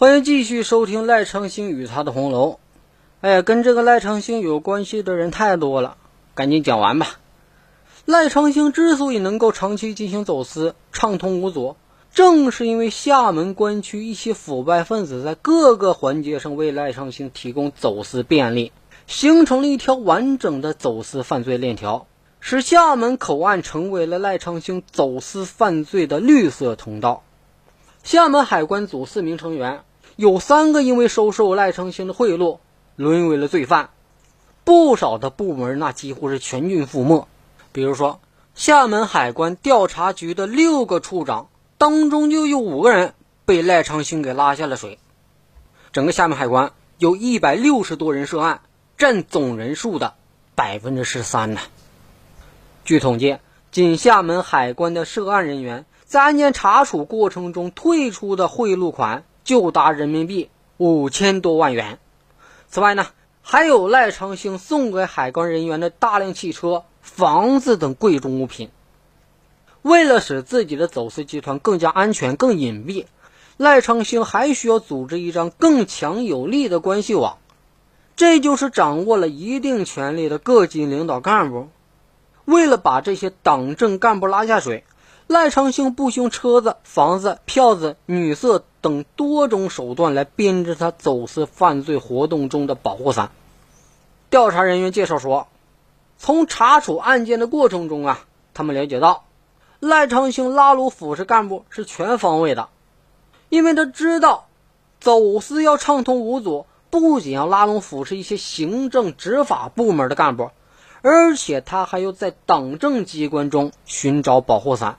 欢迎继续收听赖昌星与他的红楼。哎呀，跟这个赖昌星有关系的人太多了，赶紧讲完吧。赖昌星之所以能够长期进行走私，畅通无阻，正是因为厦门关区一些腐败分子在各个环节上为赖昌星提供走私便利，形成了一条完整的走私犯罪链条，使厦门口岸成为了赖昌星走私犯罪的绿色通道。厦门海关组四名成员。有三个因为收受赖昌星的贿赂，沦为了罪犯。不少的部门那几乎是全军覆没。比如说，厦门海关调查局的六个处长当中，就有五个人被赖昌星给拉下了水。整个厦门海关有一百六十多人涉案，占总人数的百分之十三呢。据统计，仅厦门海关的涉案人员在案件查处过程中退出的贿赂款。就达人民币五千多万元。此外呢，还有赖昌星送给海关人员的大量汽车、房子等贵重物品。为了使自己的走私集团更加安全、更隐蔽，赖昌星还需要组织一张更强有力的关系网。这就是掌握了一定权力的各级领导干部。为了把这些党政干部拉下水。赖昌星不惜用车子、房子、票子、女色等多种手段来编织他走私犯罪活动中的保护伞。调查人员介绍说，从查处案件的过程中啊，他们了解到，赖昌星拉拢腐蚀干部是全方位的，因为他知道，走私要畅通无阻，不仅要拉拢腐蚀一些行政执法部门的干部，而且他还要在党政机关中寻找保护伞。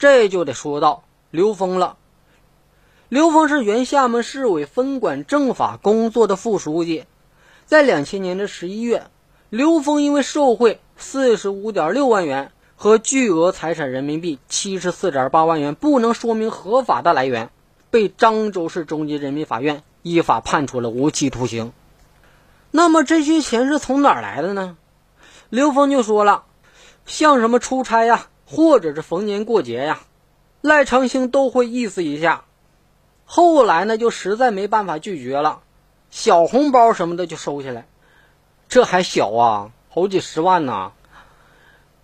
这就得说到刘峰了。刘峰是原厦门市委分管政法工作的副书记。在两千年的十一月，刘峰因为受贿四十五点六万元和巨额财产人民币七十四点八万元不能说明合法的来源，被漳州市中级人民法院依法判处了无期徒刑。那么这些钱是从哪儿来的呢？刘峰就说了，像什么出差呀。或者是逢年过节呀，赖昌星都会意思一下。后来呢，就实在没办法拒绝了，小红包什么的就收下来。这还小啊，好几十万呢。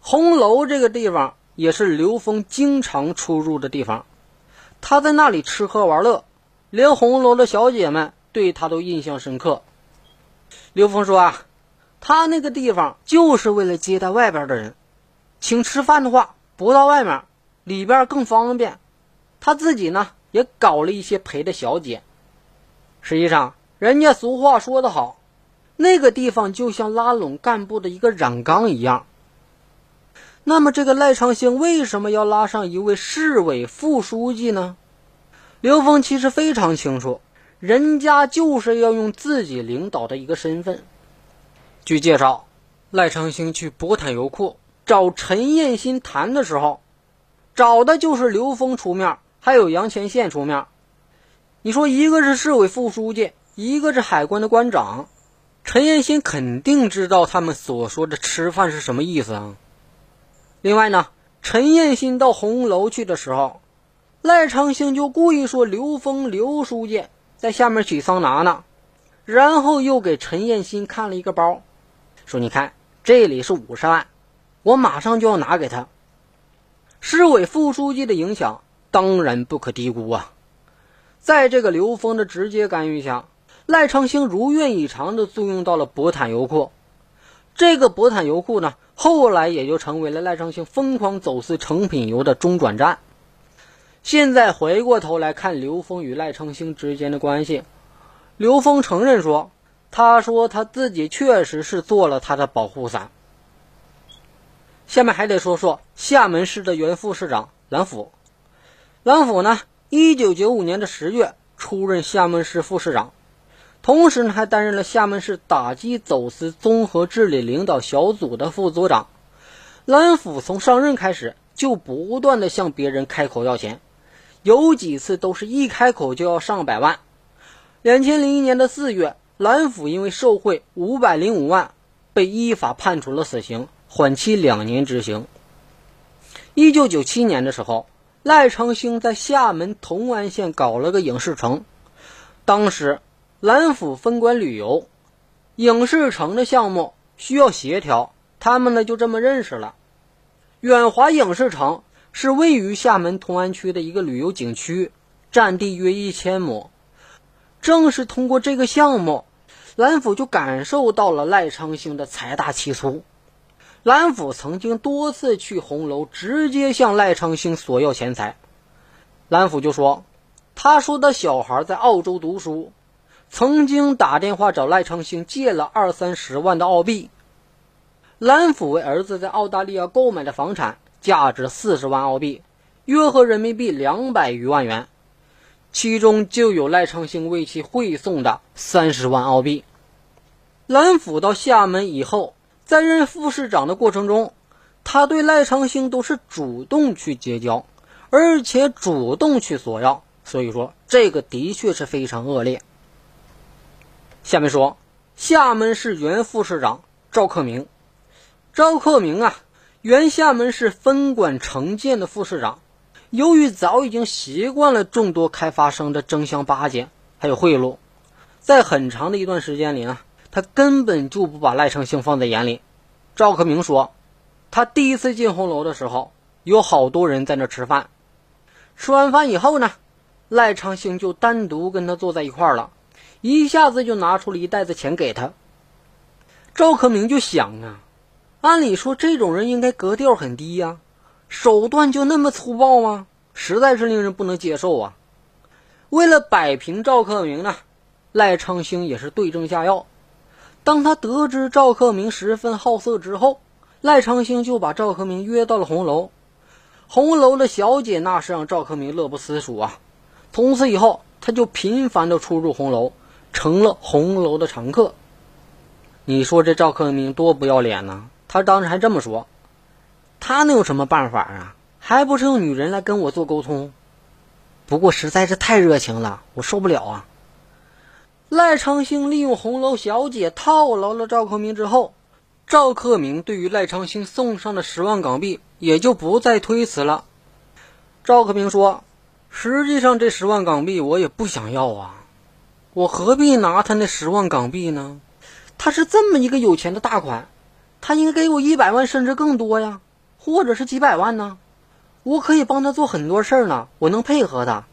红楼这个地方也是刘峰经常出入的地方，他在那里吃喝玩乐，连红楼的小姐们对他都印象深刻。刘峰说啊，他那个地方就是为了接待外边的人，请吃饭的话。不到外面，里边更方便。他自己呢也搞了一些陪的小姐。实际上，人家俗话说得好，那个地方就像拉拢干部的一个染缸一样。那么，这个赖昌星为什么要拉上一位市委副书记呢？刘峰其实非常清楚，人家就是要用自己领导的一个身份。据介绍，赖昌星去博坦油库。找陈彦新谈的时候，找的就是刘峰出面，还有杨前线出面。你说一个是市委副书记，一个是海关的关长，陈彦新肯定知道他们所说的吃饭是什么意思啊。另外呢，陈彦新到红楼去的时候，赖昌星就故意说刘峰刘书记在下面洗桑拿呢，然后又给陈彦新看了一个包，说你看这里是五十万。我马上就要拿给他。市委副书记的影响当然不可低估啊！在这个刘峰的直接干预下，赖昌星如愿以偿地租用到了博坦油库。这个博坦油库呢，后来也就成为了赖昌星疯狂走私成品油的中转站。现在回过头来看刘峰与赖昌星之间的关系，刘峰承认说：“他说他自己确实是做了他的保护伞。”下面还得说说厦门市的原副市长蓝甫。蓝甫呢，一九九五年的十月出任厦门市副市长，同时呢还担任了厦门市打击走私综合治理领导小组的副组长。蓝甫从上任开始就不断的向别人开口要钱，有几次都是一开口就要上百万。两千零一年的四月，蓝甫因为受贿五百零五万，被依法判处了死刑。缓期两年执行。一九九七年的时候，赖昌星在厦门同安县搞了个影视城，当时蓝府分管旅游、影视城的项目需要协调，他们呢就这么认识了。远华影视城是位于厦门同安区的一个旅游景区，占地约一千亩。正是通过这个项目，蓝府就感受到了赖昌星的财大气粗。蓝府曾经多次去红楼，直接向赖昌星索要钱财。蓝府就说：“他说的小孩在澳洲读书，曾经打电话找赖昌星借了二三十万的澳币。”蓝府为儿子在澳大利亚购买的房产价值四十万澳币，约合人民币两百余万元，其中就有赖昌星为其汇送的三十万澳币。蓝府到厦门以后，在任副市长的过程中，他对赖昌星都是主动去结交，而且主动去索要，所以说这个的确是非常恶劣。下面说，厦门市原副市长赵克明。赵克明啊，原厦门市分管城建的副市长，由于早已经习惯了众多开发商的争相巴结，还有贿赂，在很长的一段时间里呢，他根本就不把赖昌星放在眼里。赵克明说，他第一次进红楼的时候，有好多人在那吃饭，吃完饭以后呢，赖昌星就单独跟他坐在一块了，一下子就拿出了一袋子钱给他。赵克明就想啊。按理说，这种人应该格调很低呀，手段就那么粗暴吗？实在是令人不能接受啊！为了摆平赵克明呢，赖昌星也是对症下药。当他得知赵克明十分好色之后，赖昌星就把赵克明约到了红楼。红楼的小姐那是让赵克明乐不思蜀啊！从此以后，他就频繁的出入红楼，成了红楼的常客。你说这赵克明多不要脸呢？他当时还这么说：“他能有什么办法啊？还不是用女人来跟我做沟通？不过实在是太热情了，我受不了啊！”赖昌星利用红楼小姐套牢了赵克明之后，赵克明对于赖昌星送上的十万港币也就不再推辞了。赵克明说：“实际上这十万港币我也不想要啊，我何必拿他那十万港币呢？他是这么一个有钱的大款。”他应该给我一百万，甚至更多呀，或者是几百万呢？我可以帮他做很多事儿呢，我能配合他。